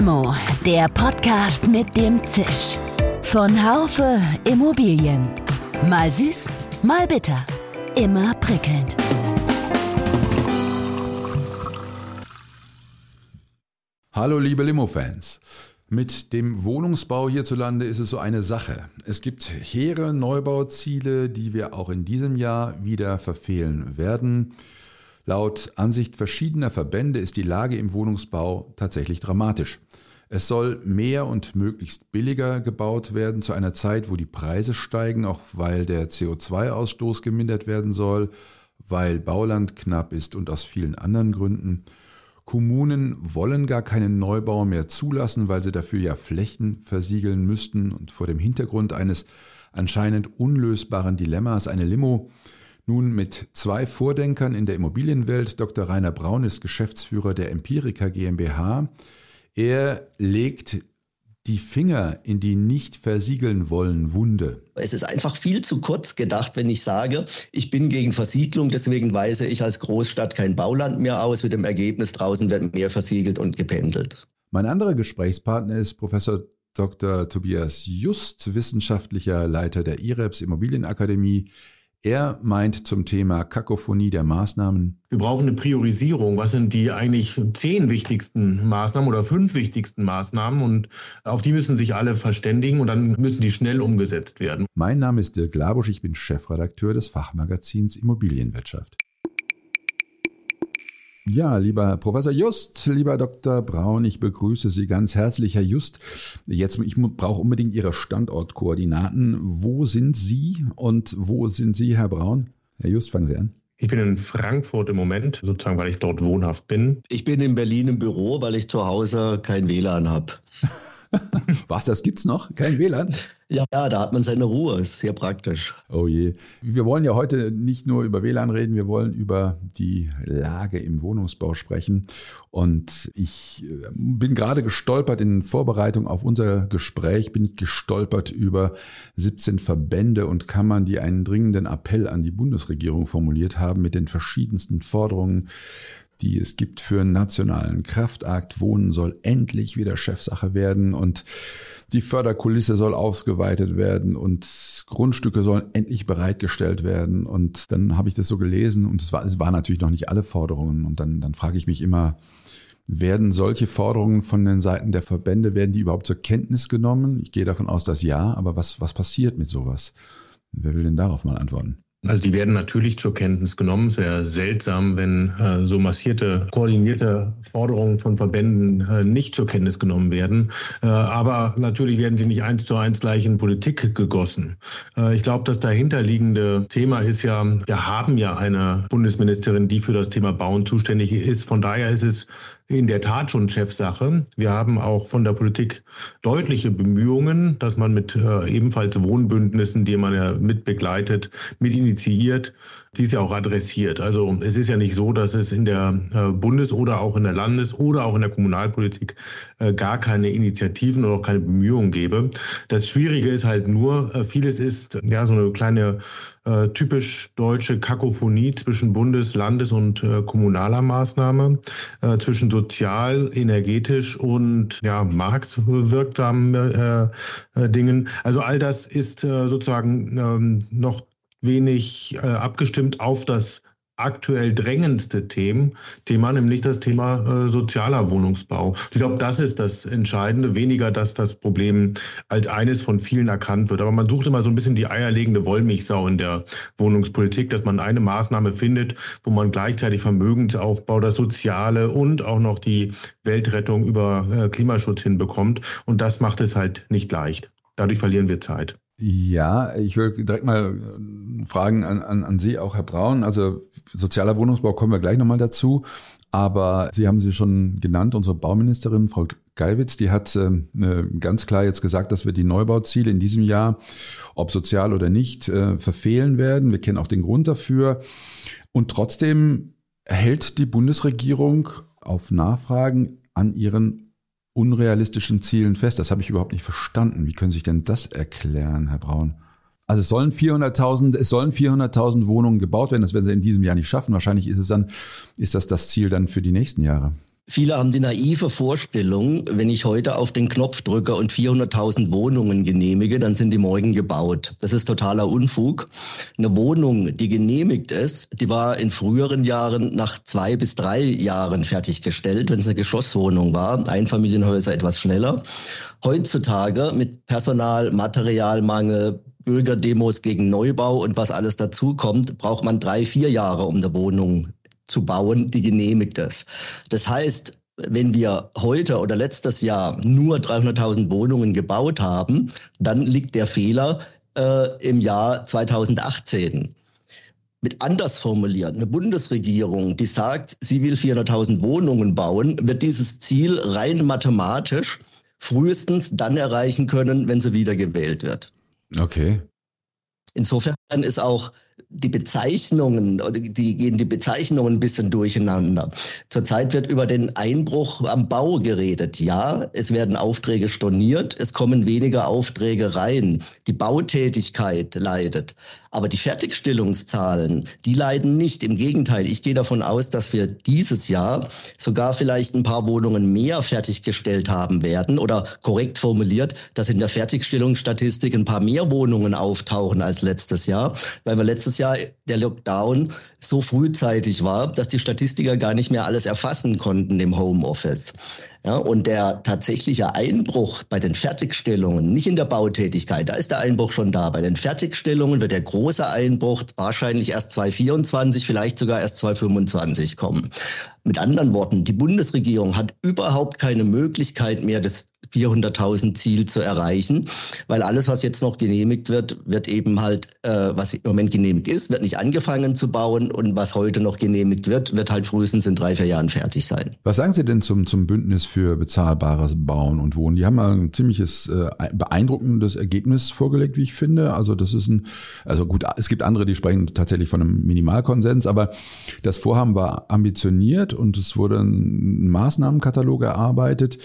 Limo, der Podcast mit dem Zisch. Von Haufe Immobilien. Mal süß, mal bitter. Immer prickelnd. Hallo liebe Limo-Fans. Mit dem Wohnungsbau hierzulande ist es so eine Sache. Es gibt hehre Neubauziele, die wir auch in diesem Jahr wieder verfehlen werden. Laut Ansicht verschiedener Verbände ist die Lage im Wohnungsbau tatsächlich dramatisch. Es soll mehr und möglichst billiger gebaut werden zu einer Zeit, wo die Preise steigen, auch weil der CO2-Ausstoß gemindert werden soll, weil Bauland knapp ist und aus vielen anderen Gründen. Kommunen wollen gar keinen Neubau mehr zulassen, weil sie dafür ja Flächen versiegeln müssten und vor dem Hintergrund eines anscheinend unlösbaren Dilemmas eine Limo nun mit zwei Vordenkern in der Immobilienwelt. Dr. Rainer Braun ist Geschäftsführer der Empirica GmbH. Er legt die Finger in die nicht versiegeln wollen Wunde. Es ist einfach viel zu kurz gedacht, wenn ich sage, ich bin gegen Versiegelung, deswegen weise ich als Großstadt kein Bauland mehr aus. Mit dem Ergebnis draußen wird mehr versiegelt und gependelt. Mein anderer Gesprächspartner ist Professor Dr. Tobias Just, wissenschaftlicher Leiter der IREPS Immobilienakademie. Er meint zum Thema Kakophonie der Maßnahmen. Wir brauchen eine Priorisierung. Was sind die eigentlich zehn wichtigsten Maßnahmen oder fünf wichtigsten Maßnahmen? Und auf die müssen sich alle verständigen und dann müssen die schnell umgesetzt werden. Mein Name ist Dirk Labusch. Ich bin Chefredakteur des Fachmagazins Immobilienwirtschaft. Ja, lieber Professor Just, lieber Dr. Braun, ich begrüße Sie ganz herzlich, Herr Just. Jetzt, ich brauche unbedingt Ihre Standortkoordinaten. Wo sind Sie und wo sind Sie, Herr Braun? Herr Just, fangen Sie an. Ich bin in Frankfurt im Moment, sozusagen, weil ich dort wohnhaft bin. Ich bin in Berlin im Büro, weil ich zu Hause kein WLAN habe. Was, das gibt's noch? Kein WLAN? Ja, ja, da hat man seine Ruhe, ist sehr praktisch. Oh je. Wir wollen ja heute nicht nur über WLAN reden, wir wollen über die Lage im Wohnungsbau sprechen. Und ich äh, bin gerade gestolpert in Vorbereitung auf unser Gespräch, bin ich gestolpert über 17 Verbände und Kammern, die einen dringenden Appell an die Bundesregierung formuliert haben mit den verschiedensten Forderungen die es gibt für einen nationalen Kraftakt. Wohnen soll endlich wieder Chefsache werden und die Förderkulisse soll ausgeweitet werden und Grundstücke sollen endlich bereitgestellt werden. Und dann habe ich das so gelesen und es war, es waren natürlich noch nicht alle Forderungen. Und dann, dann frage ich mich immer, werden solche Forderungen von den Seiten der Verbände, werden die überhaupt zur Kenntnis genommen? Ich gehe davon aus, dass ja, aber was, was passiert mit sowas? Wer will denn darauf mal antworten? Also die werden natürlich zur Kenntnis genommen. Es wäre seltsam, wenn äh, so massierte, koordinierte Forderungen von Verbänden äh, nicht zur Kenntnis genommen werden. Äh, aber natürlich werden sie nicht eins zu eins gleich in Politik gegossen. Äh, ich glaube, das dahinterliegende Thema ist ja, wir haben ja eine Bundesministerin, die für das Thema Bauen zuständig ist. Von daher ist es in der Tat schon Chefsache. Wir haben auch von der Politik deutliche Bemühungen, dass man mit äh, ebenfalls Wohnbündnissen, die man ja mit begleitet, mit initiiert, dies ja auch adressiert. Also es ist ja nicht so, dass es in der äh, Bundes- oder auch in der Landes- oder auch in der Kommunalpolitik äh, gar keine Initiativen oder auch keine Bemühungen gäbe. Das Schwierige ist halt nur, äh, vieles ist ja so eine kleine äh, typisch deutsche Kakophonie zwischen Bundes-, Landes- und kommunaler Maßnahme, äh, zwischen sozial, energetisch und ja, marktwirksamen Dingen. Also all das ist sozusagen ähm, noch wenig äh, abgestimmt auf das aktuell drängendste Themen, Thema, nämlich das Thema äh, sozialer Wohnungsbau. Ich glaube, das ist das Entscheidende, weniger, dass das Problem als eines von vielen erkannt wird. Aber man sucht immer so ein bisschen die eierlegende Wollmilchsau in der Wohnungspolitik, dass man eine Maßnahme findet, wo man gleichzeitig Vermögensaufbau, das Soziale und auch noch die Weltrettung über äh, Klimaschutz hinbekommt. Und das macht es halt nicht leicht. Dadurch verlieren wir Zeit. Ja, ich will direkt mal äh, fragen an, an, an Sie, auch Herr Braun. Also sozialer Wohnungsbau kommen wir gleich nochmal dazu. Aber Sie haben sie schon genannt, unsere Bauministerin, Frau Gallwitz, die hat äh, ganz klar jetzt gesagt, dass wir die Neubauziele in diesem Jahr, ob sozial oder nicht, äh, verfehlen werden. Wir kennen auch den Grund dafür. Und trotzdem hält die Bundesregierung auf Nachfragen an ihren unrealistischen Zielen fest. Das habe ich überhaupt nicht verstanden. Wie können Sie sich denn das erklären, Herr Braun? Also es sollen 400.000, es sollen 400.000 Wohnungen gebaut werden. Das werden sie in diesem Jahr nicht schaffen. Wahrscheinlich ist es dann, ist das das Ziel dann für die nächsten Jahre. Viele haben die naive Vorstellung, wenn ich heute auf den Knopf drücke und 400.000 Wohnungen genehmige, dann sind die morgen gebaut. Das ist totaler Unfug. Eine Wohnung, die genehmigt ist, die war in früheren Jahren nach zwei bis drei Jahren fertiggestellt, wenn es eine Geschosswohnung war. Einfamilienhäuser etwas schneller. Heutzutage mit Personal, Materialmangel, Bürgerdemos gegen Neubau und was alles dazu kommt, braucht man drei, vier Jahre, um eine Wohnung zu bauen, die genehmigt ist. Das heißt, wenn wir heute oder letztes Jahr nur 300.000 Wohnungen gebaut haben, dann liegt der Fehler äh, im Jahr 2018. Mit anders formuliert, eine Bundesregierung, die sagt, sie will 400.000 Wohnungen bauen, wird dieses Ziel rein mathematisch frühestens dann erreichen können, wenn sie wiedergewählt wird. Okay. Insofern ist auch die Bezeichnungen, die gehen die Bezeichnungen ein bisschen durcheinander. Zurzeit wird über den Einbruch am Bau geredet. Ja, es werden Aufträge storniert, es kommen weniger Aufträge rein. Die Bautätigkeit leidet. Aber die Fertigstellungszahlen, die leiden nicht. Im Gegenteil, ich gehe davon aus, dass wir dieses Jahr sogar vielleicht ein paar Wohnungen mehr fertiggestellt haben werden oder korrekt formuliert, dass in der Fertigstellungsstatistik ein paar mehr Wohnungen auftauchen als letztes Jahr, weil wir letztes Jahr der Lockdown so frühzeitig war, dass die Statistiker gar nicht mehr alles erfassen konnten im Homeoffice. Ja, und der tatsächliche Einbruch bei den Fertigstellungen, nicht in der Bautätigkeit, da ist der Einbruch schon da. Bei den Fertigstellungen wird der große Einbruch wahrscheinlich erst 2024, vielleicht sogar erst 2025 kommen. Mit anderen Worten, die Bundesregierung hat überhaupt keine Möglichkeit mehr, das 400.000 Ziel zu erreichen, weil alles, was jetzt noch genehmigt wird, wird eben halt, äh, was im Moment genehmigt ist, wird nicht angefangen zu bauen und was heute noch genehmigt wird, wird halt frühestens in drei, vier Jahren fertig sein. Was sagen Sie denn zum, zum Bündnis für bezahlbares Bauen und Wohnen? Die haben ein ziemliches äh, beeindruckendes Ergebnis vorgelegt, wie ich finde. Also das ist ein, also gut, es gibt andere, die sprechen tatsächlich von einem Minimalkonsens, aber das Vorhaben war ambitioniert und es wurde ein Maßnahmenkatalog erarbeitet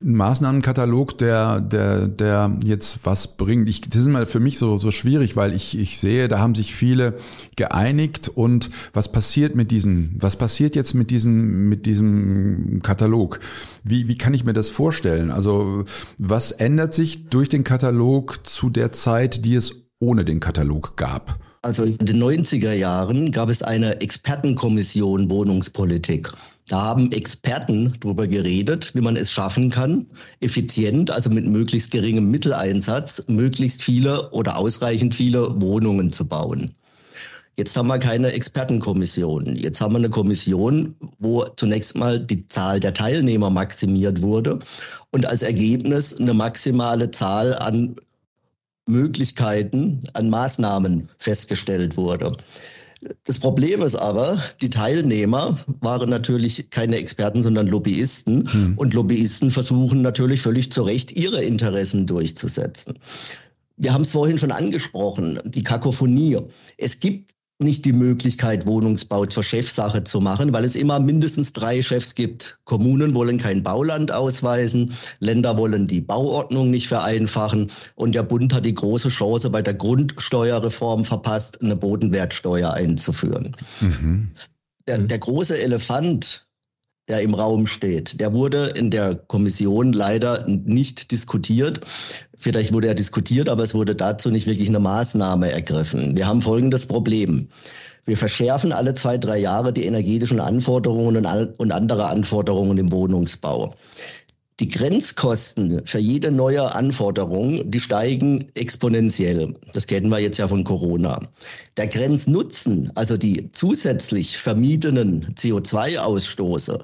ein Maßnahmenkatalog, der, der, der jetzt was bringt. Ich, das ist mal für mich so, so schwierig, weil ich, ich sehe, da haben sich viele geeinigt und was passiert mit diesem, was passiert jetzt mit diesem, mit diesem Katalog? Wie, wie kann ich mir das vorstellen? Also, was ändert sich durch den Katalog zu der Zeit, die es ohne den Katalog gab? Also in den 90er Jahren gab es eine Expertenkommission Wohnungspolitik. Da haben Experten darüber geredet, wie man es schaffen kann, effizient, also mit möglichst geringem Mitteleinsatz, möglichst viele oder ausreichend viele Wohnungen zu bauen. Jetzt haben wir keine Expertenkommission. Jetzt haben wir eine Kommission, wo zunächst mal die Zahl der Teilnehmer maximiert wurde und als Ergebnis eine maximale Zahl an Möglichkeiten, an Maßnahmen festgestellt wurde. Das Problem ist aber, die Teilnehmer waren natürlich keine Experten, sondern Lobbyisten. Hm. Und Lobbyisten versuchen natürlich völlig zu Recht, ihre Interessen durchzusetzen. Wir haben es vorhin schon angesprochen, die Kakophonie. Es gibt nicht die Möglichkeit, Wohnungsbau zur Chefsache zu machen, weil es immer mindestens drei Chefs gibt. Kommunen wollen kein Bauland ausweisen, Länder wollen die Bauordnung nicht vereinfachen und der Bund hat die große Chance, bei der Grundsteuerreform verpasst, eine Bodenwertsteuer einzuführen. Mhm. Der, der große Elefant der im Raum steht. Der wurde in der Kommission leider nicht diskutiert. Vielleicht wurde er diskutiert, aber es wurde dazu nicht wirklich eine Maßnahme ergriffen. Wir haben folgendes Problem. Wir verschärfen alle zwei, drei Jahre die energetischen Anforderungen und andere Anforderungen im Wohnungsbau. Die Grenzkosten für jede neue Anforderung, die steigen exponentiell. Das kennen wir jetzt ja von Corona. Der Grenznutzen, also die zusätzlich vermiedenen CO2-Ausstoße,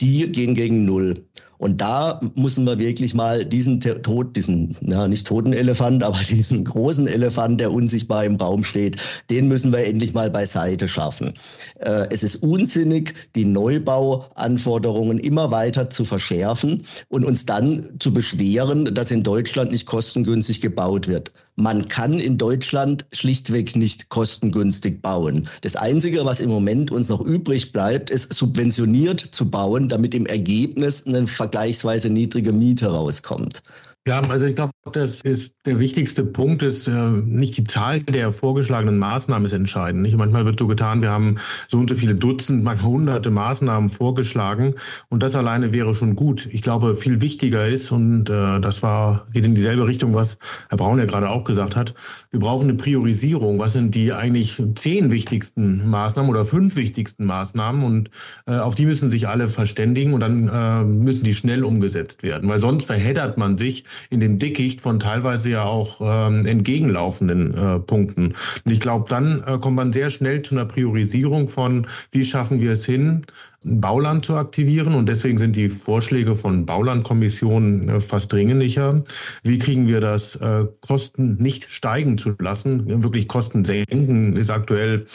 die gehen gegen Null. Und da müssen wir wirklich mal diesen Tod, diesen, ja, nicht toten Elefant, aber diesen großen Elefant, der unsichtbar im Raum steht, den müssen wir endlich mal beiseite schaffen. Äh, es ist unsinnig, die Neubauanforderungen immer weiter zu verschärfen und uns dann zu beschweren, dass in Deutschland nicht kostengünstig gebaut wird. Man kann in Deutschland schlichtweg nicht kostengünstig bauen. Das Einzige, was im Moment uns noch übrig bleibt, ist subventioniert zu bauen, damit im Ergebnis eine vergleichsweise niedrige Miete rauskommt. Ja, also ich glaube, das ist der wichtigste Punkt, ist äh, nicht die Zahl der vorgeschlagenen Maßnahmen ist entscheidend. Nicht? Manchmal wird so getan, wir haben so und so viele Dutzend, manchmal hunderte Maßnahmen vorgeschlagen und das alleine wäre schon gut. Ich glaube, viel wichtiger ist, und äh, das war, geht in dieselbe Richtung, was Herr Braun ja gerade auch gesagt hat, wir brauchen eine Priorisierung. Was sind die eigentlich zehn wichtigsten Maßnahmen oder fünf wichtigsten Maßnahmen? Und äh, auf die müssen sich alle verständigen und dann äh, müssen die schnell umgesetzt werden, weil sonst verheddert man sich in dem Dickicht von teilweise ja auch ähm, entgegenlaufenden äh, Punkten. Und ich glaube, dann äh, kommt man sehr schnell zu einer Priorisierung von, wie schaffen wir es hin, Bauland zu aktivieren. Und deswegen sind die Vorschläge von Baulandkommissionen äh, fast dringlicher. Wie kriegen wir das, äh, Kosten nicht steigen zu lassen? Wirklich Kosten senken ist aktuell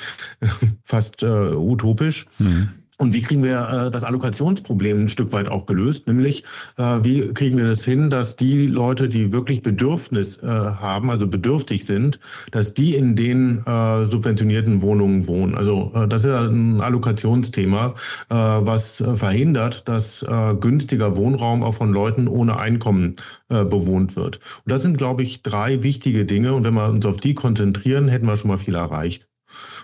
fast äh, utopisch. Mhm. Und wie kriegen wir äh, das Allokationsproblem ein Stück weit auch gelöst? Nämlich, äh, wie kriegen wir das hin, dass die Leute, die wirklich Bedürfnis äh, haben, also bedürftig sind, dass die in den äh, subventionierten Wohnungen wohnen? Also äh, das ist ein Allokationsthema, äh, was verhindert, dass günstiger Wohnraum auch von Leuten ohne Einkommen bewohnt wird. Und das sind, glaube ich, drei wichtige Dinge. Und wenn wir uns auf die konzentrieren, hätten wir schon mal viel erreicht.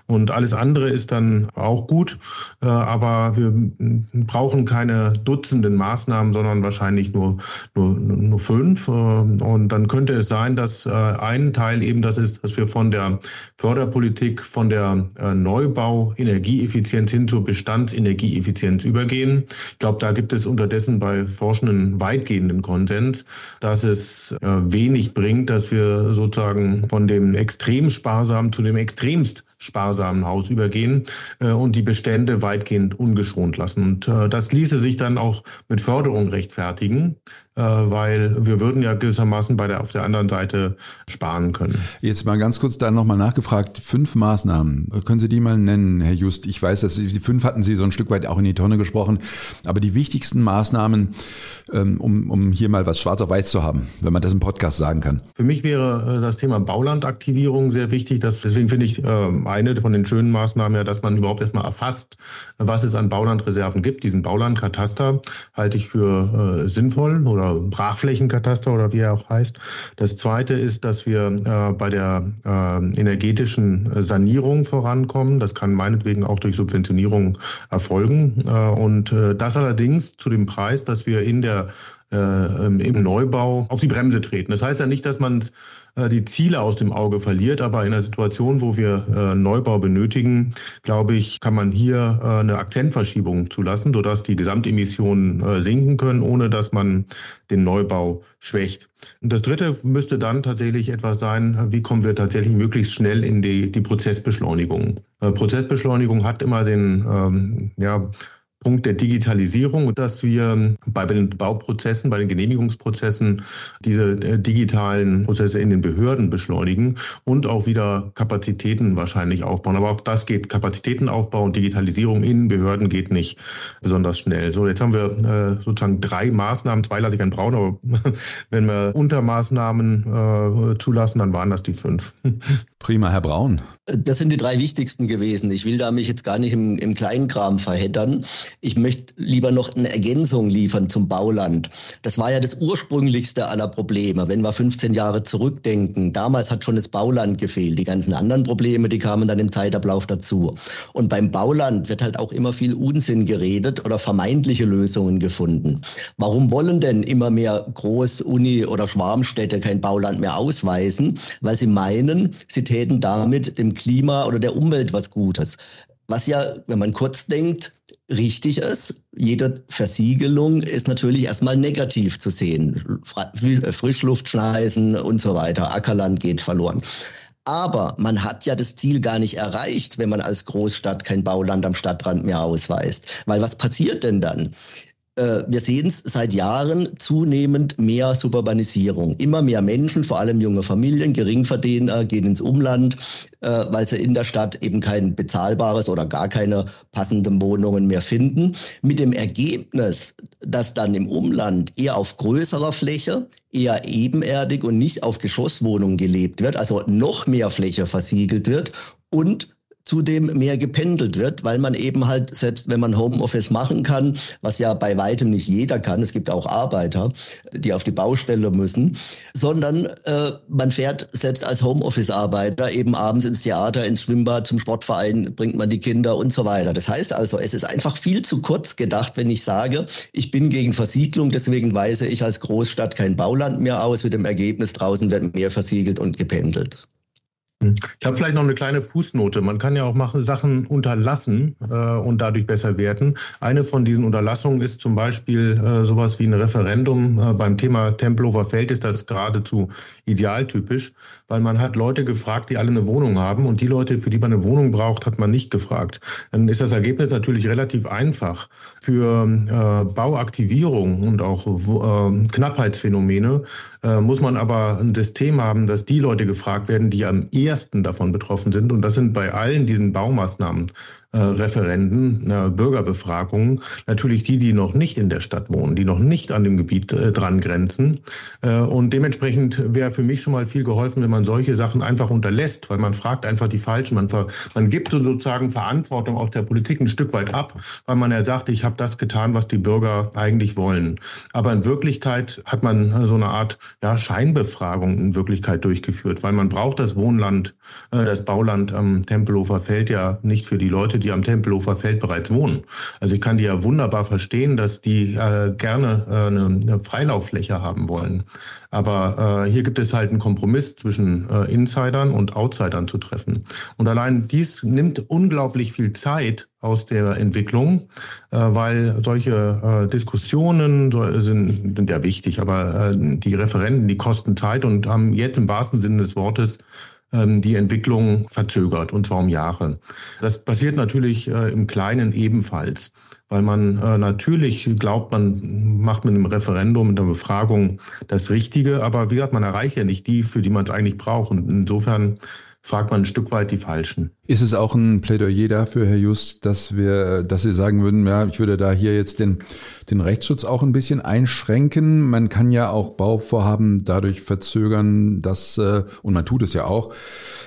Und alles andere ist dann auch gut, äh, aber wir brauchen keine Dutzenden Maßnahmen, sondern wahrscheinlich nur, nur, nur fünf. Äh, und dann könnte es sein, dass äh, ein Teil eben das ist, dass wir von der Förderpolitik, von der Neubau-Energieeffizienz hin zur Bestandsenergieeffizienz übergehen. Ich glaube, da gibt es unterdessen bei Forschenden weitgehenden Konsens, dass es wenig bringt, dass wir sozusagen von dem extrem sparsamen zu dem extremst sparsamen Haus übergehen äh, und die Bestände weitgehend ungeschont lassen. Und äh, das ließe sich dann auch mit Förderung rechtfertigen, weil wir würden ja gewissermaßen bei der, auf der anderen Seite sparen können. Jetzt mal ganz kurz da nochmal nachgefragt. Fünf Maßnahmen. Können Sie die mal nennen, Herr Just? Ich weiß, dass Sie, die fünf hatten Sie so ein Stück weit auch in die Tonne gesprochen. Aber die wichtigsten Maßnahmen, ähm, um, um hier mal was schwarz auf weiß zu haben, wenn man das im Podcast sagen kann. Für mich wäre äh, das Thema Baulandaktivierung sehr wichtig. Das, deswegen finde ich ähm, eine von den schönen Maßnahmen ja, dass man überhaupt erstmal erfasst, was es an Baulandreserven gibt. Diesen Baulandkataster halte ich für äh, sinnvoll oder Brachflächenkataster oder wie er auch heißt. Das zweite ist, dass wir äh, bei der äh, energetischen Sanierung vorankommen. Das kann meinetwegen auch durch Subventionierung erfolgen. Äh, und äh, das allerdings zu dem Preis, dass wir in der äh, im Neubau auf die Bremse treten. Das heißt ja nicht, dass man äh, die Ziele aus dem Auge verliert, aber in einer Situation, wo wir äh, Neubau benötigen, glaube ich, kann man hier äh, eine Akzentverschiebung zulassen, sodass die Gesamtemissionen äh, sinken können, ohne dass man den Neubau schwächt. Und das Dritte müsste dann tatsächlich etwas sein, wie kommen wir tatsächlich möglichst schnell in die, die Prozessbeschleunigung. Äh, Prozessbeschleunigung hat immer den, ähm, ja, Punkt der Digitalisierung, dass wir bei den Bauprozessen, bei den Genehmigungsprozessen diese äh, digitalen Prozesse in den Behörden beschleunigen und auch wieder Kapazitäten wahrscheinlich aufbauen. Aber auch das geht, Kapazitätenaufbau und Digitalisierung in Behörden geht nicht besonders schnell. So, jetzt haben wir äh, sozusagen drei Maßnahmen, zwei lasse ich an Braun, aber wenn wir Untermaßnahmen äh, zulassen, dann waren das die fünf. Prima, Herr Braun. Das sind die drei wichtigsten gewesen. Ich will da mich jetzt gar nicht im, im Kleinkram verheddern. Ich möchte lieber noch eine Ergänzung liefern zum Bauland. Das war ja das ursprünglichste aller Probleme. Wenn wir 15 Jahre zurückdenken, damals hat schon das Bauland gefehlt. Die ganzen anderen Probleme, die kamen dann im Zeitablauf dazu. Und beim Bauland wird halt auch immer viel Unsinn geredet oder vermeintliche Lösungen gefunden. Warum wollen denn immer mehr Groß-Uni- oder Schwarmstädte kein Bauland mehr ausweisen? Weil sie meinen, sie täten damit dem Klima oder der Umwelt was Gutes. Was ja, wenn man kurz denkt, richtig ist. Jede Versiegelung ist natürlich erstmal negativ zu sehen. Frischluftschneisen und so weiter. Ackerland geht verloren. Aber man hat ja das Ziel gar nicht erreicht, wenn man als Großstadt kein Bauland am Stadtrand mehr ausweist. Weil was passiert denn dann? Äh, wir sehen es seit Jahren zunehmend mehr Suburbanisierung. Immer mehr Menschen, vor allem junge Familien, Geringverdiener, gehen ins Umland, äh, weil sie in der Stadt eben kein bezahlbares oder gar keine passenden Wohnungen mehr finden. Mit dem Ergebnis, dass dann im Umland eher auf größerer Fläche, eher ebenerdig und nicht auf Geschosswohnungen gelebt wird, also noch mehr Fläche versiegelt wird und zudem mehr gependelt wird, weil man eben halt, selbst wenn man Homeoffice machen kann, was ja bei weitem nicht jeder kann, es gibt auch Arbeiter, die auf die Baustelle müssen, sondern äh, man fährt selbst als Homeoffice-Arbeiter eben abends ins Theater, ins Schwimmbad, zum Sportverein, bringt man die Kinder und so weiter. Das heißt also, es ist einfach viel zu kurz gedacht, wenn ich sage, ich bin gegen Versiegelung, deswegen weise ich als Großstadt kein Bauland mehr aus, mit dem Ergebnis draußen wird mehr versiegelt und gependelt. Ich habe vielleicht noch eine kleine Fußnote. Man kann ja auch machen, Sachen unterlassen äh, und dadurch besser werden. Eine von diesen Unterlassungen ist zum Beispiel äh, sowas wie ein Referendum. Äh, beim Thema Tempelhofer Feld ist das geradezu idealtypisch, weil man hat Leute gefragt, die alle eine Wohnung haben und die Leute, für die man eine Wohnung braucht, hat man nicht gefragt. Dann ist das Ergebnis natürlich relativ einfach. Für äh, Bauaktivierung und auch äh, Knappheitsphänomene äh, muss man aber ein System haben, dass die Leute gefragt werden, die am ersten davon betroffen sind. Und das sind bei allen diesen Baumaßnahmen äh, Referenden, äh, Bürgerbefragungen, natürlich die, die noch nicht in der Stadt wohnen, die noch nicht an dem Gebiet äh, dran grenzen. Und dementsprechend wäre für mich schon mal viel geholfen, wenn man solche Sachen einfach unterlässt, weil man fragt einfach die Falschen. Man, ver man gibt sozusagen Verantwortung auch der Politik ein Stück weit ab, weil man ja sagt, ich habe das getan, was die Bürger eigentlich wollen. Aber in Wirklichkeit hat man so eine Art ja, Scheinbefragung in Wirklichkeit durchgeführt, weil man braucht das Wohnland, das Bauland am Tempelhofer Feld ja nicht für die Leute, die am Tempelhofer Feld bereits wohnen. Also ich kann die ja wunderbar verstehen, dass die äh, gerne äh, eine, eine, Freilauffläche haben wollen. Aber äh, hier gibt es halt einen Kompromiss zwischen äh, Insidern und Outsidern zu treffen. Und allein dies nimmt unglaublich viel Zeit aus der Entwicklung, äh, weil solche äh, Diskussionen sind, sind ja wichtig, aber die Referenten, die kosten Zeit und haben jetzt im wahrsten Sinne des Wortes die Entwicklung verzögert, und zwar um Jahre. Das passiert natürlich äh, im Kleinen ebenfalls, weil man äh, natürlich glaubt, man macht mit einem Referendum, mit einer Befragung das Richtige, aber wie gesagt, man erreicht ja nicht die, für die man es eigentlich braucht. Und insofern fragt man ein Stück weit die Falschen. Ist es auch ein Plädoyer dafür, Herr Just, dass wir, dass Sie sagen würden, ja, ich würde da hier jetzt den, den Rechtsschutz auch ein bisschen einschränken? Man kann ja auch Bauvorhaben dadurch verzögern, dass, äh, und man tut es ja auch,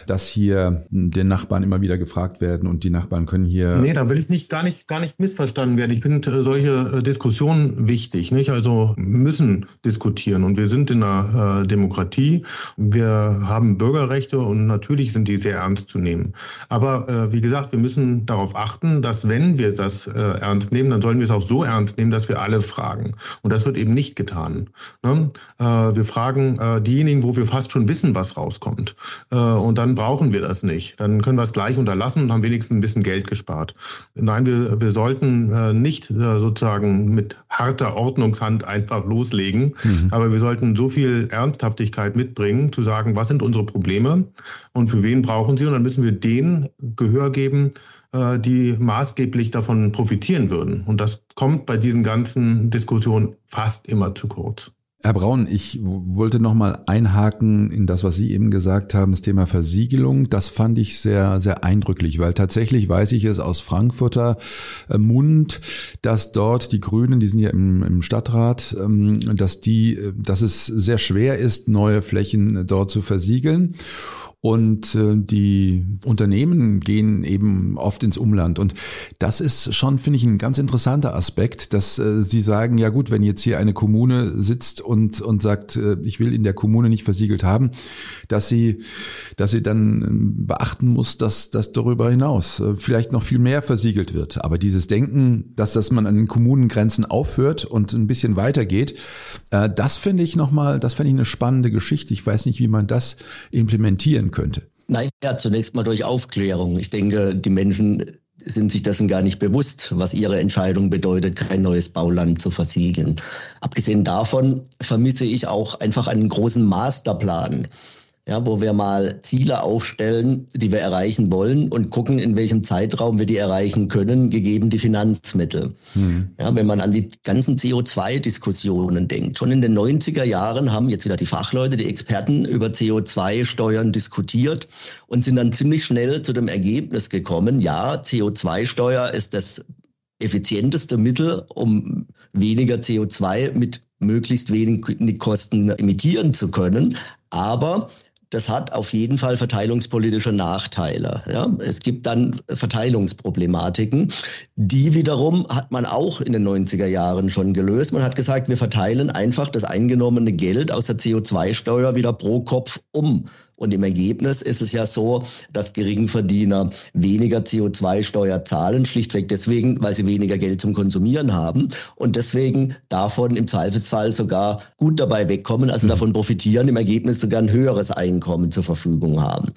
dass hier den Nachbarn immer wieder gefragt werden und die Nachbarn können hier. Nee, da will ich nicht gar nicht, gar nicht missverstanden werden. Ich finde äh, solche äh, Diskussionen wichtig, nicht? Also müssen diskutieren und wir sind in einer Demokratie. Wir haben Bürgerrechte und natürlich sind die sehr ernst zu nehmen. Aber äh, wie gesagt, wir müssen darauf achten, dass wenn wir das äh, ernst nehmen, dann sollen wir es auch so ernst nehmen, dass wir alle fragen. Und das wird eben nicht getan. Ne? Äh, wir fragen äh, diejenigen, wo wir fast schon wissen, was rauskommt. Äh, und dann brauchen wir das nicht. Dann können wir es gleich unterlassen und haben wenigstens ein bisschen Geld gespart. Nein, wir, wir sollten äh, nicht sozusagen mit harter Ordnungshand einfach loslegen, mhm. aber wir sollten so viel Ernsthaftigkeit mitbringen, zu sagen, was sind unsere Probleme und für wen brauchen sie. Und dann müssen wir denen Gehör geben, äh, die maßgeblich davon profitieren würden. Und das kommt bei diesen ganzen Diskussionen fast immer zu kurz. Herr Braun, ich wollte noch mal einhaken in das, was Sie eben gesagt haben, das Thema Versiegelung. Das fand ich sehr, sehr eindrücklich, weil tatsächlich weiß ich es aus Frankfurter äh, Mund, dass dort die Grünen, die sind ja im, im Stadtrat, ähm, dass die, äh, dass es sehr schwer ist, neue Flächen dort zu versiegeln. Und äh, die Unternehmen gehen eben oft ins Umland. Und das ist schon, finde ich, ein ganz interessanter Aspekt, dass äh, Sie sagen, ja gut, wenn jetzt hier eine Kommune sitzt und, und sagt, äh, ich will in der Kommune nicht versiegelt haben, dass sie, dass sie dann ähm, beachten muss, dass das darüber hinaus äh, vielleicht noch viel mehr versiegelt wird. Aber dieses Denken, dass, dass man an den Kommunengrenzen aufhört und ein bisschen weitergeht, äh, das finde ich nochmal, das finde ich eine spannende Geschichte. Ich weiß nicht, wie man das implementieren könnte? Naja, zunächst mal durch Aufklärung. Ich denke, die Menschen sind sich dessen gar nicht bewusst, was ihre Entscheidung bedeutet, kein neues Bauland zu versiegeln. Abgesehen davon vermisse ich auch einfach einen großen Masterplan ja, wo wir mal Ziele aufstellen, die wir erreichen wollen und gucken, in welchem Zeitraum wir die erreichen können, gegeben die Finanzmittel. Mhm. Ja, wenn man an die ganzen CO2-Diskussionen denkt. Schon in den 90er Jahren haben jetzt wieder die Fachleute, die Experten über CO2-Steuern diskutiert und sind dann ziemlich schnell zu dem Ergebnis gekommen, ja, CO2-Steuer ist das effizienteste Mittel, um weniger CO2 mit möglichst wenig Kosten emittieren zu können. Aber das hat auf jeden Fall verteilungspolitische Nachteile. Ja? Es gibt dann Verteilungsproblematiken. Die wiederum hat man auch in den 90er Jahren schon gelöst. Man hat gesagt, wir verteilen einfach das eingenommene Geld aus der CO2-Steuer wieder pro Kopf um. Und im Ergebnis ist es ja so, dass Geringverdiener weniger CO2-Steuer zahlen, schlichtweg deswegen, weil sie weniger Geld zum Konsumieren haben und deswegen davon im Zweifelsfall sogar gut dabei wegkommen, also mhm. davon profitieren, im Ergebnis sogar ein höheres Einkommen zur Verfügung haben.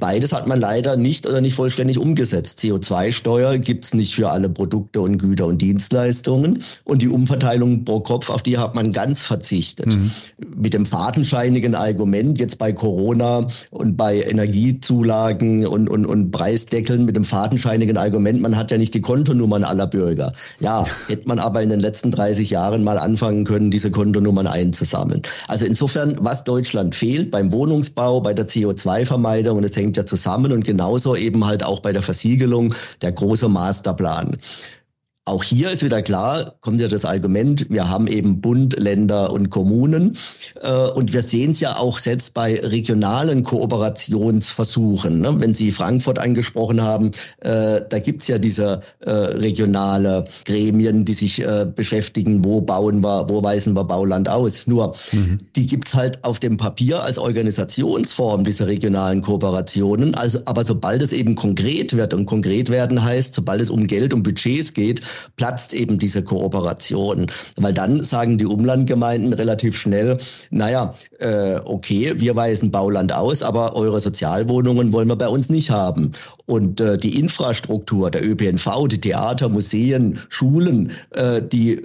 Beides hat man leider nicht oder nicht vollständig umgesetzt. CO2-Steuer gibt's nicht für alle Produkte und Güter und Dienstleistungen. Und die Umverteilung pro Kopf, auf die hat man ganz verzichtet. Mhm. Mit dem fadenscheinigen Argument jetzt bei Corona und bei Energiezulagen und, und, und Preisdeckeln mit dem fadenscheinigen Argument, man hat ja nicht die Kontonummern aller Bürger. Ja, hätte man aber in den letzten 30 Jahren mal anfangen können, diese Kontonummern einzusammeln. Also insofern, was Deutschland fehlt beim Wohnungsbau, bei der CO2-Vermeidung, und es hängt hängt ja zusammen und genauso eben halt auch bei der Versiegelung der große Masterplan. Auch hier ist wieder klar, kommt ja das Argument, wir haben eben Bund, Länder und Kommunen. Äh, und wir sehen es ja auch selbst bei regionalen Kooperationsversuchen. Ne? Wenn Sie Frankfurt angesprochen haben, äh, da gibt es ja diese äh, regionale Gremien, die sich beschäftigen, wo bauen wir, wo weisen wir Bauland aus. Nur, mhm. die gibt es halt auf dem Papier als Organisationsform, diese regionalen Kooperationen. Also, aber sobald es eben konkret wird, und konkret werden heißt, sobald es um Geld, um Budgets geht, platzt eben diese Kooperation. Weil dann sagen die Umlandgemeinden relativ schnell, naja, äh, okay, wir weisen Bauland aus, aber eure Sozialwohnungen wollen wir bei uns nicht haben. Und äh, die Infrastruktur, der ÖPNV, die Theater, Museen, Schulen, äh, die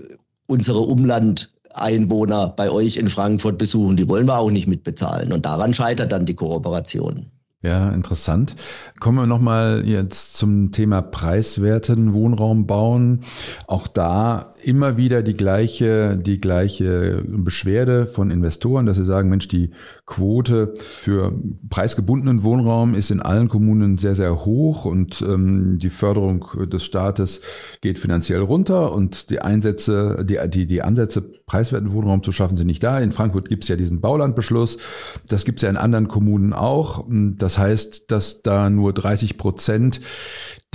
unsere Umland Einwohner bei euch in Frankfurt besuchen, die wollen wir auch nicht mitbezahlen. Und daran scheitert dann die Kooperation. Ja, interessant. Kommen wir nochmal jetzt zum Thema preiswerten Wohnraum bauen. Auch da immer wieder die gleiche, die gleiche Beschwerde von Investoren, dass sie sagen, Mensch, die Quote für preisgebundenen Wohnraum ist in allen Kommunen sehr, sehr hoch und ähm, die Förderung des Staates geht finanziell runter und die Einsätze, die, die, die Ansätze, preiswerten Wohnraum zu schaffen, sind nicht da. In Frankfurt gibt es ja diesen Baulandbeschluss. Das gibt es ja in anderen Kommunen auch. Das heißt, dass da nur 30 Prozent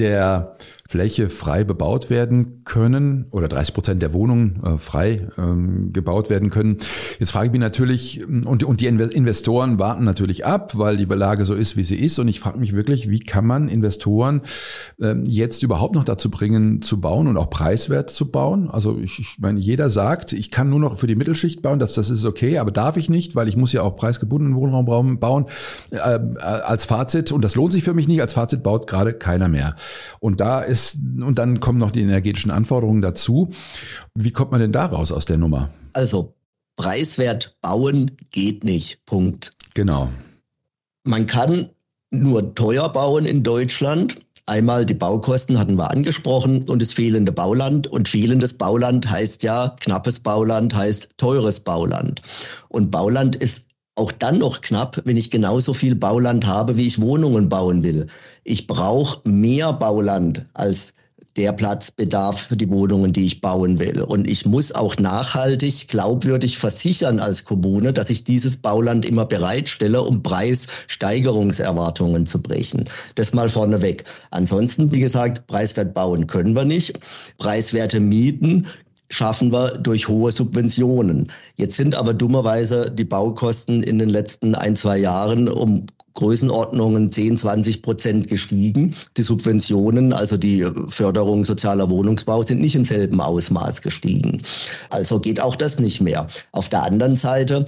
der Fläche frei bebaut werden können oder 30 Prozent der Wohnungen äh, frei ähm, gebaut werden können. Jetzt frage ich mich natürlich, und, und die Investoren warten natürlich ab, weil die Lage so ist, wie sie ist. Und ich frage mich wirklich, wie kann man Investoren äh, jetzt überhaupt noch dazu bringen, zu bauen und auch preiswert zu bauen? Also ich, ich meine, jeder sagt, ich kann nur noch für die Mittelschicht bauen, das, das ist okay, aber darf ich nicht, weil ich muss ja auch preisgebundenen Wohnraum bauen. Äh, als Fazit, und das lohnt sich für mich nicht, als Fazit baut gerade keiner mehr. Und da ist und dann kommen noch die energetischen Anforderungen dazu. Wie kommt man denn da raus aus der Nummer? Also, preiswert bauen geht nicht. Punkt. Genau. Man kann nur teuer bauen in Deutschland. Einmal die Baukosten hatten wir angesprochen und das fehlende Bauland. Und fehlendes Bauland heißt ja, knappes Bauland heißt teures Bauland. Und Bauland ist auch dann noch knapp, wenn ich genauso viel Bauland habe, wie ich Wohnungen bauen will. Ich brauche mehr Bauland als der Platzbedarf für die Wohnungen, die ich bauen will. Und ich muss auch nachhaltig, glaubwürdig versichern als Kommune, dass ich dieses Bauland immer bereitstelle, um Preissteigerungserwartungen zu brechen. Das mal vorneweg. Ansonsten, wie gesagt, preiswert bauen können wir nicht. Preiswerte Mieten schaffen wir durch hohe Subventionen. Jetzt sind aber dummerweise die Baukosten in den letzten ein, zwei Jahren um Größenordnungen 10, 20 Prozent gestiegen. Die Subventionen, also die Förderung sozialer Wohnungsbau, sind nicht im selben Ausmaß gestiegen. Also geht auch das nicht mehr. Auf der anderen Seite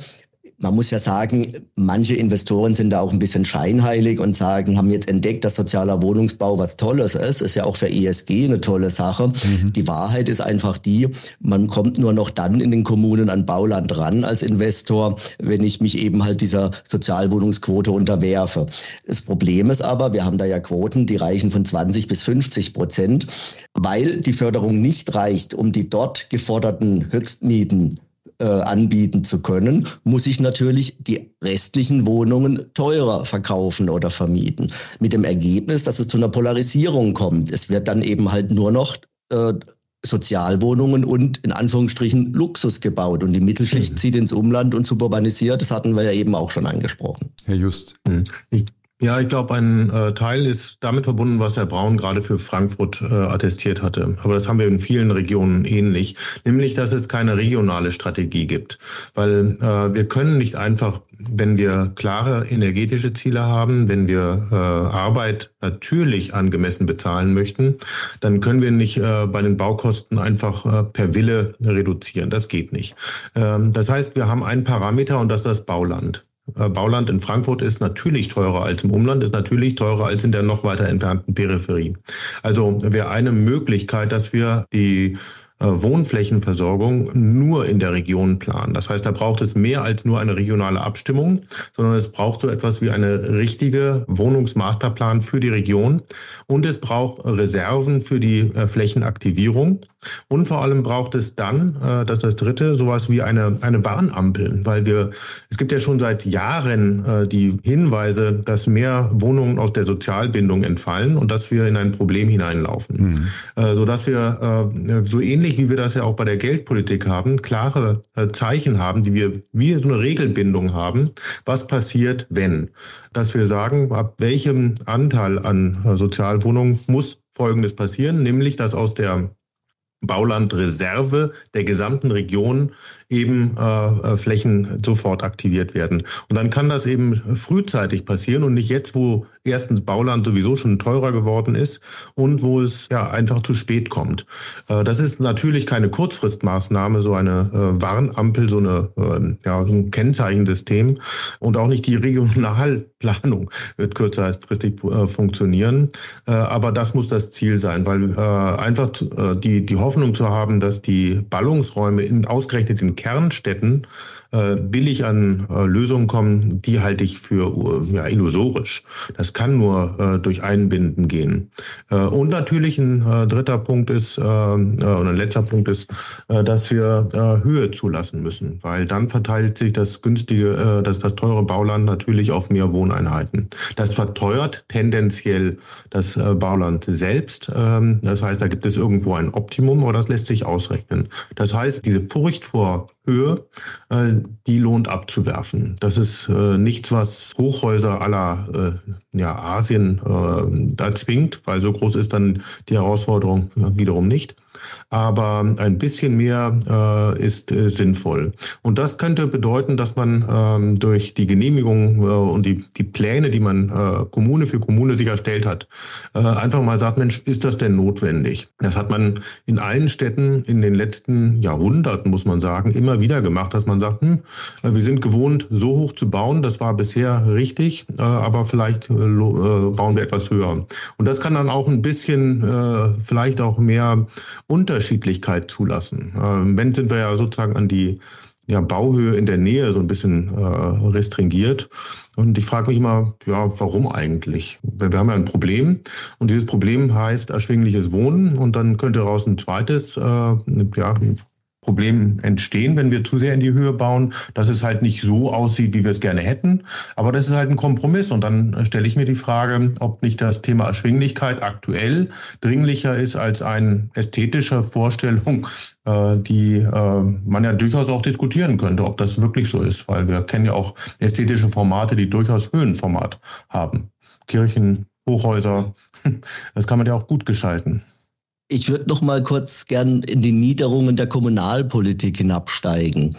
man muss ja sagen, manche Investoren sind da auch ein bisschen scheinheilig und sagen, haben jetzt entdeckt, dass sozialer Wohnungsbau was Tolles ist. Ist ja auch für ESG eine tolle Sache. Mhm. Die Wahrheit ist einfach die, man kommt nur noch dann in den Kommunen an Bauland ran als Investor, wenn ich mich eben halt dieser Sozialwohnungsquote unterwerfe. Das Problem ist aber, wir haben da ja Quoten, die reichen von 20 bis 50 Prozent, weil die Förderung nicht reicht, um die dort geforderten Höchstmieten äh, anbieten zu können, muss ich natürlich die restlichen Wohnungen teurer verkaufen oder vermieten. Mit dem Ergebnis, dass es zu einer Polarisierung kommt. Es wird dann eben halt nur noch äh, Sozialwohnungen und in Anführungsstrichen Luxus gebaut. Und die Mittelschicht mhm. zieht ins Umland und suburbanisiert. Das hatten wir ja eben auch schon angesprochen. Herr Just. Mhm. Ich ja, ich glaube, ein äh, Teil ist damit verbunden, was Herr Braun gerade für Frankfurt äh, attestiert hatte. Aber das haben wir in vielen Regionen ähnlich, nämlich, dass es keine regionale Strategie gibt. Weil äh, wir können nicht einfach, wenn wir klare energetische Ziele haben, wenn wir äh, Arbeit natürlich angemessen bezahlen möchten, dann können wir nicht äh, bei den Baukosten einfach äh, per Wille reduzieren. Das geht nicht. Ähm, das heißt, wir haben einen Parameter und das ist das Bauland. Äh, Bauland in Frankfurt ist natürlich teurer als im Umland, ist natürlich teurer als in der noch weiter entfernten Peripherie. Also wäre eine Möglichkeit, dass wir die Wohnflächenversorgung nur in der Region planen. Das heißt, da braucht es mehr als nur eine regionale Abstimmung, sondern es braucht so etwas wie eine richtige Wohnungsmasterplan für die Region und es braucht Reserven für die äh, Flächenaktivierung und vor allem braucht es dann, äh, das ist das Dritte, sowas wie eine, eine Warnampel, weil wir, es gibt ja schon seit Jahren die Hinweise, dass mehr Wohnungen aus der Sozialbindung entfallen und dass wir in ein Problem hineinlaufen, mhm. sodass wir so ähnlich ähnlich wie wir das ja auch bei der Geldpolitik haben, klare äh, Zeichen haben, die wir wie so eine Regelbindung haben, was passiert, wenn. Dass wir sagen, ab welchem Anteil an äh, Sozialwohnungen muss Folgendes passieren, nämlich dass aus der Baulandreserve der gesamten Region eben äh, äh, Flächen sofort aktiviert werden. Und dann kann das eben frühzeitig passieren und nicht jetzt, wo erstens Bauland sowieso schon teurer geworden ist und wo es ja einfach zu spät kommt. Äh, das ist natürlich keine Kurzfristmaßnahme, so eine äh, Warnampel, so, eine, äh, ja, so ein Kennzeichensystem und auch nicht die Regionalplanung wird kürzersfristig äh, funktionieren. Äh, aber das muss das Ziel sein, weil einfach die, die Hoffnung zu haben, dass die Ballungsräume in, ausgerechnet in Kernstädten äh, billig an äh, Lösungen kommen, die halte ich für äh, ja, illusorisch. Das kann nur äh, durch Einbinden gehen. Äh, und natürlich ein äh, dritter Punkt ist, und ein letzter Punkt ist, dass wir Höhe zulassen müssen, weil dann verteilt sich das günstige, äh, das, das teure Bauland natürlich auf mehr Wohneinheiten. Das verteuert tendenziell das Bauland selbst. Ähm, das heißt, da gibt es irgendwo ein Optimum, aber das lässt sich ausrechnen. Das heißt, diese Furcht vor Höhe, äh, die lohnt abzuwerfen. Das ist äh, nichts, was Hochhäuser aller äh, ja, Asien äh, da zwingt, weil so groß ist dann die Herausforderung wiederum nicht aber ein bisschen mehr äh, ist äh, sinnvoll. Und das könnte bedeuten, dass man ähm, durch die Genehmigung äh, und die, die Pläne, die man äh, Kommune für Kommune sich erstellt hat, äh, einfach mal sagt, Mensch, ist das denn notwendig? Das hat man in allen Städten in den letzten Jahrhunderten, muss man sagen, immer wieder gemacht, dass man sagt, hm, äh, wir sind gewohnt, so hoch zu bauen, das war bisher richtig, aber vielleicht bauen wir etwas höher. Und das kann dann auch ein bisschen, vielleicht auch mehr Unterschiedlichkeit zulassen. Ähm, wenn sind wir ja sozusagen an die ja, Bauhöhe in der Nähe so ein bisschen äh, restringiert. Und ich frage mich immer, ja, warum eigentlich? Wir haben ja ein Problem und dieses Problem heißt erschwingliches Wohnen und dann könnte daraus ein zweites, äh, ja, Problem entstehen, wenn wir zu sehr in die Höhe bauen, dass es halt nicht so aussieht, wie wir es gerne hätten. Aber das ist halt ein Kompromiss. Und dann stelle ich mir die Frage, ob nicht das Thema Erschwinglichkeit aktuell dringlicher ist als eine ästhetische Vorstellung, äh, die äh, man ja durchaus auch diskutieren könnte, ob das wirklich so ist. Weil wir kennen ja auch ästhetische Formate, die durchaus Höhenformat haben. Kirchen, Hochhäuser, das kann man ja auch gut gestalten. Ich würde noch mal kurz gern in die Niederungen der Kommunalpolitik hinabsteigen.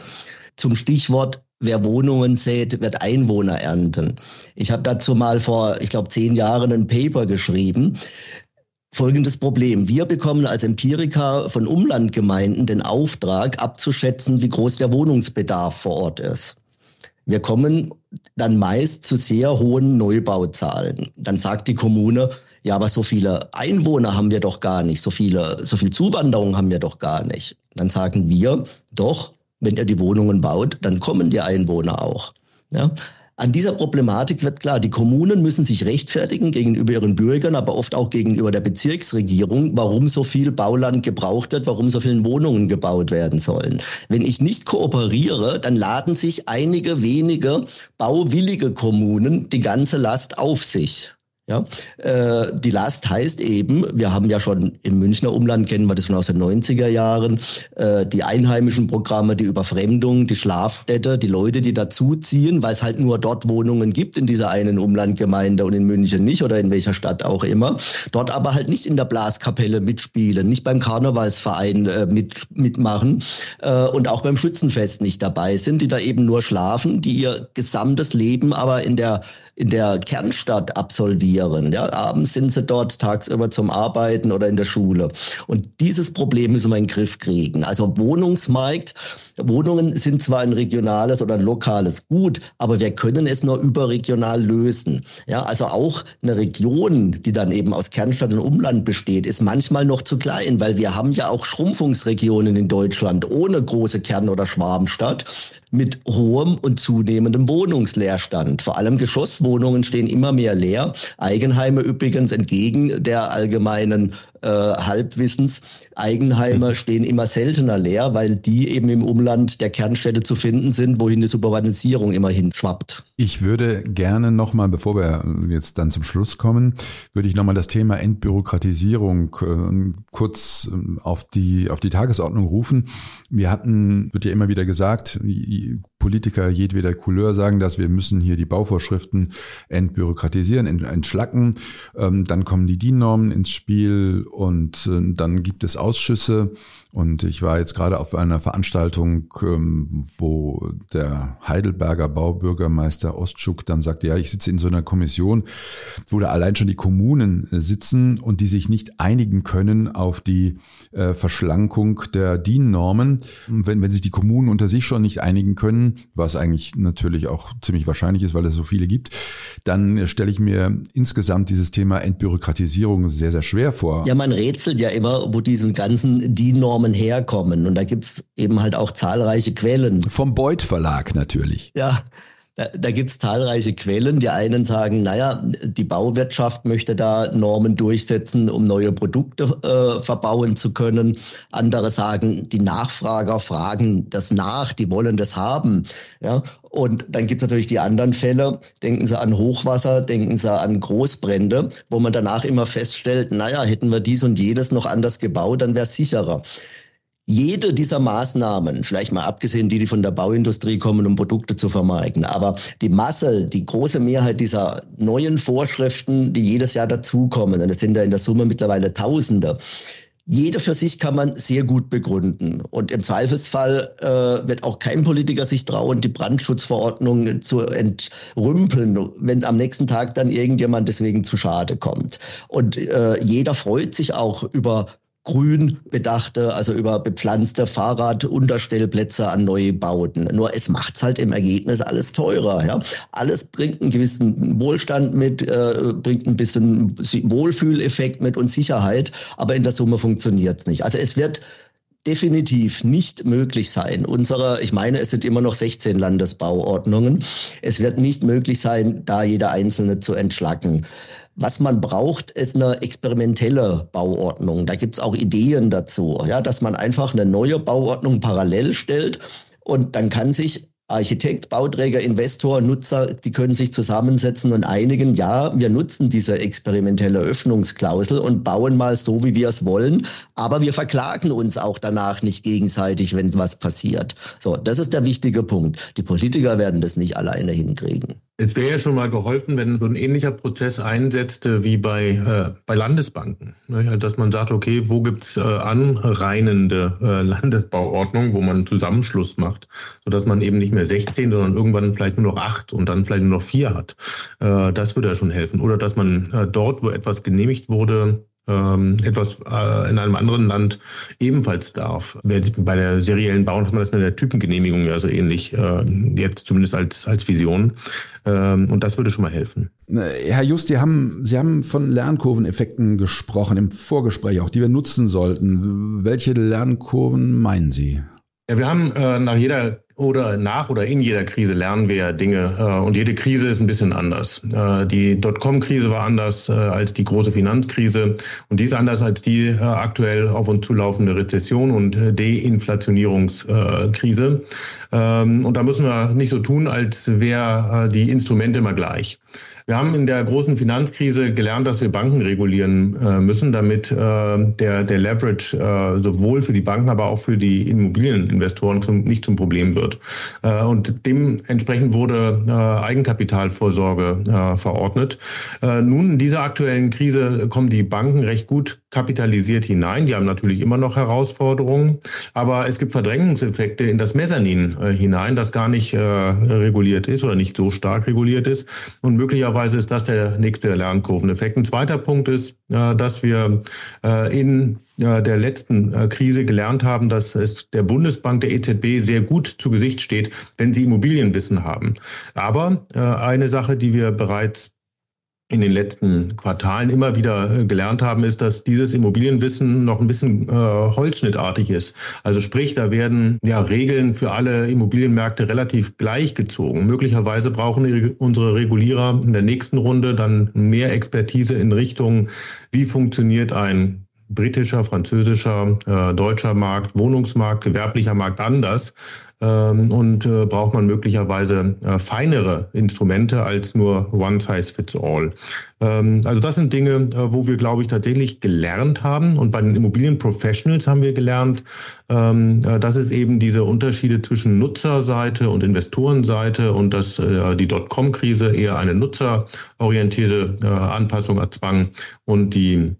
Zum Stichwort wer Wohnungen sät, wird Einwohner ernten. Ich habe dazu mal vor, ich glaube, zehn Jahren ein Paper geschrieben. Folgendes Problem. Wir bekommen als Empiriker von Umlandgemeinden den Auftrag abzuschätzen, wie groß der Wohnungsbedarf vor Ort ist. Wir kommen dann meist zu sehr hohen Neubauzahlen. Dann sagt die Kommune, ja, aber so viele Einwohner haben wir doch gar nicht, so viele, so viel Zuwanderung haben wir doch gar nicht. Dann sagen wir, doch, wenn ihr die Wohnungen baut, dann kommen die Einwohner auch. Ja? An dieser Problematik wird klar, die Kommunen müssen sich rechtfertigen gegenüber ihren Bürgern, aber oft auch gegenüber der Bezirksregierung, warum so viel Bauland gebraucht wird, warum so viele Wohnungen gebaut werden sollen. Wenn ich nicht kooperiere, dann laden sich einige wenige bauwillige Kommunen die ganze Last auf sich. Ja, äh, die Last heißt eben, wir haben ja schon im Münchner Umland, kennen wir das schon aus den 90er Jahren, äh, die einheimischen Programme, die Überfremdung, die Schlafstätte, die Leute, die dazuziehen, weil es halt nur dort Wohnungen gibt in dieser einen Umlandgemeinde und in München nicht oder in welcher Stadt auch immer. Dort aber halt nicht in der Blaskapelle mitspielen, nicht beim Karnevalsverein äh, mit, mitmachen äh, und auch beim Schützenfest nicht dabei sind, die da eben nur schlafen, die ihr gesamtes Leben aber in der in der Kernstadt absolvieren. Ja, abends sind sie dort tagsüber zum Arbeiten oder in der Schule. Und dieses Problem müssen wir in den Griff kriegen. Also Wohnungsmarkt, Wohnungen sind zwar ein regionales oder ein lokales Gut, aber wir können es nur überregional lösen. Ja, also auch eine Region, die dann eben aus Kernstadt und Umland besteht, ist manchmal noch zu klein, weil wir haben ja auch Schrumpfungsregionen in Deutschland ohne große Kern- oder Schwarmstadt mit hohem und zunehmendem Wohnungsleerstand. Vor allem Geschosswohnungen stehen immer mehr leer. Eigenheime übrigens entgegen der allgemeinen äh, Halbwissens. Eigenheime mhm. stehen immer seltener leer, weil die eben im Umland der Kernstädte zu finden sind, wohin die Suburbanisierung immerhin schwappt. Ich würde gerne nochmal, bevor wir jetzt dann zum Schluss kommen, würde ich nochmal das Thema Entbürokratisierung äh, kurz äh, auf die, auf die Tagesordnung rufen. Wir hatten, wird ja immer wieder gesagt, Politiker jedweder Couleur sagen das, wir müssen hier die Bauvorschriften entbürokratisieren, entschlacken. Ähm, dann kommen die DIN-Normen ins Spiel und äh, dann gibt es Ausschüsse. Und ich war jetzt gerade auf einer Veranstaltung, ähm, wo der Heidelberger Baubürgermeister Ostschuk dann sagte, ja, ich sitze in so einer Kommission, wo da allein schon die Kommunen äh, sitzen und die sich nicht einigen können auf die äh, Verschlankung der DIN-Normen. Wenn, wenn sich die Kommunen unter sich schon nicht einigen können, was eigentlich natürlich auch ziemlich wahrscheinlich ist, weil es so viele gibt, dann stelle ich mir insgesamt dieses Thema Entbürokratisierung sehr, sehr schwer vor. Ja, man rätselt ja immer, wo diese ganzen DIN-Normen herkommen. Und da gibt es eben halt auch zahlreiche Quellen. Vom Beuth Verlag natürlich. Ja, da, da gibt es zahlreiche Quellen. Die einen sagen, naja, die Bauwirtschaft möchte da Normen durchsetzen, um neue Produkte äh, verbauen zu können. Andere sagen, die Nachfrager fragen das nach, die wollen das haben. Ja? Und dann gibt es natürlich die anderen Fälle. Denken Sie an Hochwasser, denken Sie an Großbrände, wo man danach immer feststellt, naja, hätten wir dies und jenes noch anders gebaut, dann wäre es sicherer. Jede dieser Maßnahmen, vielleicht mal abgesehen die, die von der Bauindustrie kommen, um Produkte zu vermarkten, aber die Masse, die große Mehrheit dieser neuen Vorschriften, die jedes Jahr dazukommen, und es sind ja in der Summe mittlerweile Tausende, jede für sich kann man sehr gut begründen. Und im Zweifelsfall äh, wird auch kein Politiker sich trauen, die Brandschutzverordnung zu entrümpeln, wenn am nächsten Tag dann irgendjemand deswegen zu Schade kommt. Und äh, jeder freut sich auch über grün bedachte, also über bepflanzte Fahrradunterstellplätze an Neubauten. Nur es macht's halt im Ergebnis alles teurer. Ja? Alles bringt einen gewissen Wohlstand mit, äh, bringt ein bisschen Wohlfühleffekt mit und Sicherheit, aber in der Summe funktioniert's nicht. Also es wird definitiv nicht möglich sein. Unsere, ich meine, es sind immer noch 16 Landesbauordnungen. Es wird nicht möglich sein, da jede einzelne zu entschlacken. Was man braucht, ist eine experimentelle Bauordnung. Da gibt es auch Ideen dazu, ja, dass man einfach eine neue Bauordnung parallel stellt und dann kann sich Architekt, Bauträger, Investor, Nutzer, die können sich zusammensetzen und einigen, ja, wir nutzen diese experimentelle Öffnungsklausel und bauen mal so, wie wir es wollen, aber wir verklagen uns auch danach nicht gegenseitig, wenn was passiert. So, das ist der wichtige Punkt. Die Politiker werden das nicht alleine hinkriegen. Es wäre ja schon mal geholfen, wenn so ein ähnlicher Prozess einsetzte wie bei, äh, bei Landesbanken. Ne? Dass man sagt, okay, wo gibt es äh, anreinende äh, Landesbauordnungen, wo man einen Zusammenschluss macht, sodass man eben nicht mehr 16, sondern irgendwann vielleicht nur noch 8 und dann vielleicht nur noch 4 hat. Äh, das würde ja schon helfen. Oder dass man äh, dort, wo etwas genehmigt wurde, ähm, etwas äh, in einem anderen Land ebenfalls darf. Bei der seriellen Bau hat man das mit der Typengenehmigung ja so ähnlich, äh, jetzt zumindest als, als Vision. Ähm, und das würde schon mal helfen. Herr Just, Sie haben, Sie haben von Lernkurveneffekten gesprochen im Vorgespräch auch, die wir nutzen sollten. Welche Lernkurven meinen Sie? Ja, wir haben äh, nach jeder oder nach oder in jeder Krise lernen wir ja Dinge äh, und jede Krise ist ein bisschen anders. Äh, die Dotcom-Krise war anders äh, als die große Finanzkrise und die ist anders als die äh, aktuell auf uns zulaufende Rezession und äh, Deinflationierungskrise. Ähm, und da müssen wir nicht so tun, als wäre äh, die Instrumente immer gleich. Wir haben in der großen Finanzkrise gelernt, dass wir Banken regulieren äh, müssen, damit äh, der, der Leverage äh, sowohl für die Banken, aber auch für die Immobilieninvestoren zum, nicht zum Problem wird. Äh, und dementsprechend wurde äh, Eigenkapitalvorsorge äh, verordnet. nun, in dieser aktuellen Krise kommen die Banken recht gut kapitalisiert hinein. Die haben natürlich immer noch Herausforderungen, aber es gibt Verdrängungseffekte in das Mezzanin hinein, das gar nicht reguliert ist oder nicht so stark reguliert ist und möglicherweise möglicherweise ist das der nächste Lernkurveneffekt. Ein zweiter Punkt ist, äh, dass wir äh, in der letzten äh, Krise gelernt haben, dass es der Bundesbank, der EZB sehr gut zu Gesicht steht, wenn sie Immobilienwissen haben. Aber eine Sache, die wir bereits in den letzten Quartalen immer wieder äh, gelernt haben, ist, dass dieses Immobilienwissen noch ein bisschen äh, holzschnittartig ist. Also sprich, da werden ja Regeln für alle Immobilienmärkte relativ gleich gezogen. Möglicherweise brauchen unsere Regulierer in der nächsten Runde dann mehr Expertise in Richtung, wie funktioniert ein britischer, französischer, äh, deutscher Markt, Wohnungsmarkt, gewerblicher Markt anders und äh, braucht man möglicherweise äh, feinere Instrumente als nur One Size Fits All. Ähm, also das sind Dinge, äh, wo wir, glaube ich, tatsächlich gelernt haben. Und bei den Immobilienprofessionals haben wir gelernt, ähm, äh, dass es eben diese Unterschiede zwischen Nutzerseite und Investorenseite und dass äh, die Dotcom-Krise eher eine nutzerorientierte äh, Anpassung erzwang und die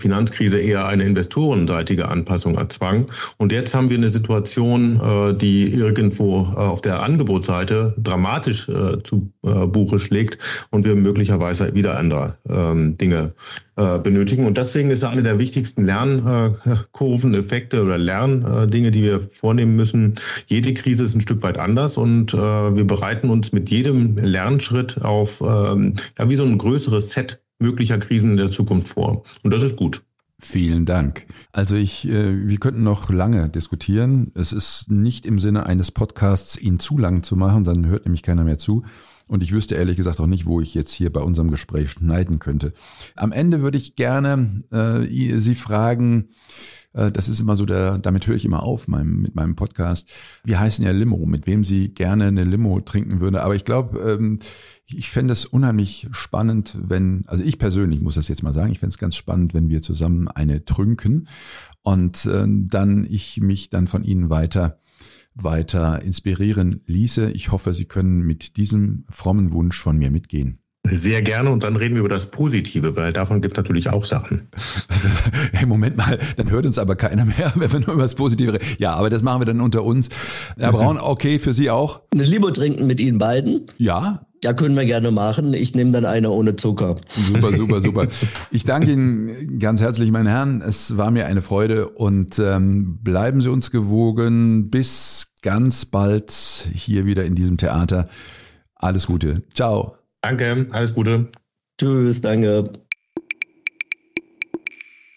Finanzkrise eher eine investorenseitige Anpassung erzwang. Und jetzt haben wir eine Situation, äh, die irgendwo äh, auf der Angebotsseite dramatisch äh, zu Buche schlägt und wir möglicherweise wieder andere ähm, Dinge benötigen. Und deswegen ist eine der wichtigsten Lernkurveneffekte oder Lerndinge, die wir vornehmen müssen. Jede Krise ist ein Stück weit anders und wir bereiten uns mit jedem Lernschritt auf ähm, ja, wie so ein größeres Set möglicher Krisen in der Zukunft vor. Und das ist gut. Vielen Dank. Also ich, äh, wir könnten noch lange diskutieren. Es ist nicht im Sinne eines Podcasts, ihn zu lang zu machen, dann hört nämlich keiner mehr zu. Und ich wüsste ehrlich gesagt auch nicht, wo ich jetzt hier bei unserem Gespräch schneiden könnte. Am Ende würde ich gerne äh, Sie fragen, das ist immer so der, damit höre ich immer auf meinem, mit meinem Podcast. Wir heißen ja Limo, mit wem Sie gerne eine Limo trinken würde. Aber ich glaube, ähm, ich fände es unheimlich spannend, wenn, also ich persönlich muss das jetzt mal sagen, ich fände es ganz spannend, wenn wir zusammen eine trünken und äh, dann ich mich dann von Ihnen weiter weiter inspirieren ließe. Ich hoffe, Sie können mit diesem frommen Wunsch von mir mitgehen. Sehr gerne und dann reden wir über das Positive, weil davon gibt es natürlich auch Sachen. hey, Moment mal, dann hört uns aber keiner mehr, wenn wir nur über das Positive reden. Ja, aber das machen wir dann unter uns. Herr Braun, okay, für Sie auch? Eine Limo trinken mit Ihnen beiden? Ja, ja, können wir gerne machen. Ich nehme dann eine ohne Zucker. Super, super, super. Ich danke Ihnen ganz herzlich, meine Herren. Es war mir eine Freude und ähm, bleiben Sie uns gewogen. Bis ganz bald hier wieder in diesem Theater. Alles Gute. Ciao. Danke, alles Gute. Tschüss, danke.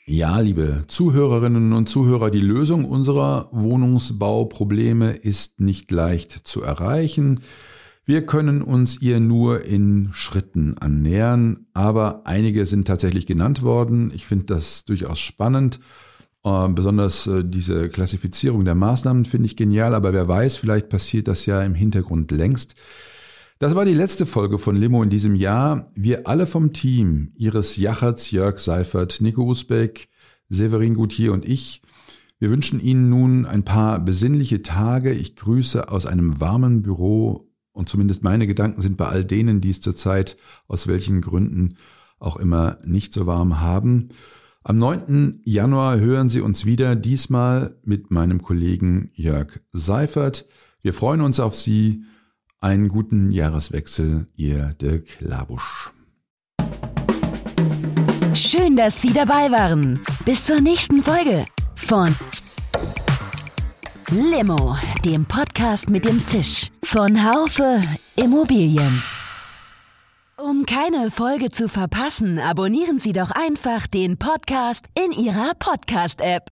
Ja, liebe Zuhörerinnen und Zuhörer, die Lösung unserer Wohnungsbauprobleme ist nicht leicht zu erreichen. Wir können uns ihr nur in Schritten annähern, aber einige sind tatsächlich genannt worden. Ich finde das durchaus spannend. Äh, besonders äh, diese Klassifizierung der Maßnahmen finde ich genial, aber wer weiß, vielleicht passiert das ja im Hintergrund längst. Das war die letzte Folge von Limo in diesem Jahr. Wir alle vom Team, Iris Jachertz, Jörg Seifert, Nico Usbeck, Severin Gutier und ich, wir wünschen Ihnen nun ein paar besinnliche Tage. Ich grüße aus einem warmen Büro und zumindest meine Gedanken sind bei all denen, die es zurzeit aus welchen Gründen auch immer nicht so warm haben. Am 9. Januar hören Sie uns wieder, diesmal mit meinem Kollegen Jörg Seifert. Wir freuen uns auf Sie. Einen guten Jahreswechsel, Ihr Dirk Labusch. Schön, dass Sie dabei waren. Bis zur nächsten Folge von Limo, dem Podcast mit dem Zisch von Haufe Immobilien. Um keine Folge zu verpassen, abonnieren Sie doch einfach den Podcast in Ihrer Podcast-App.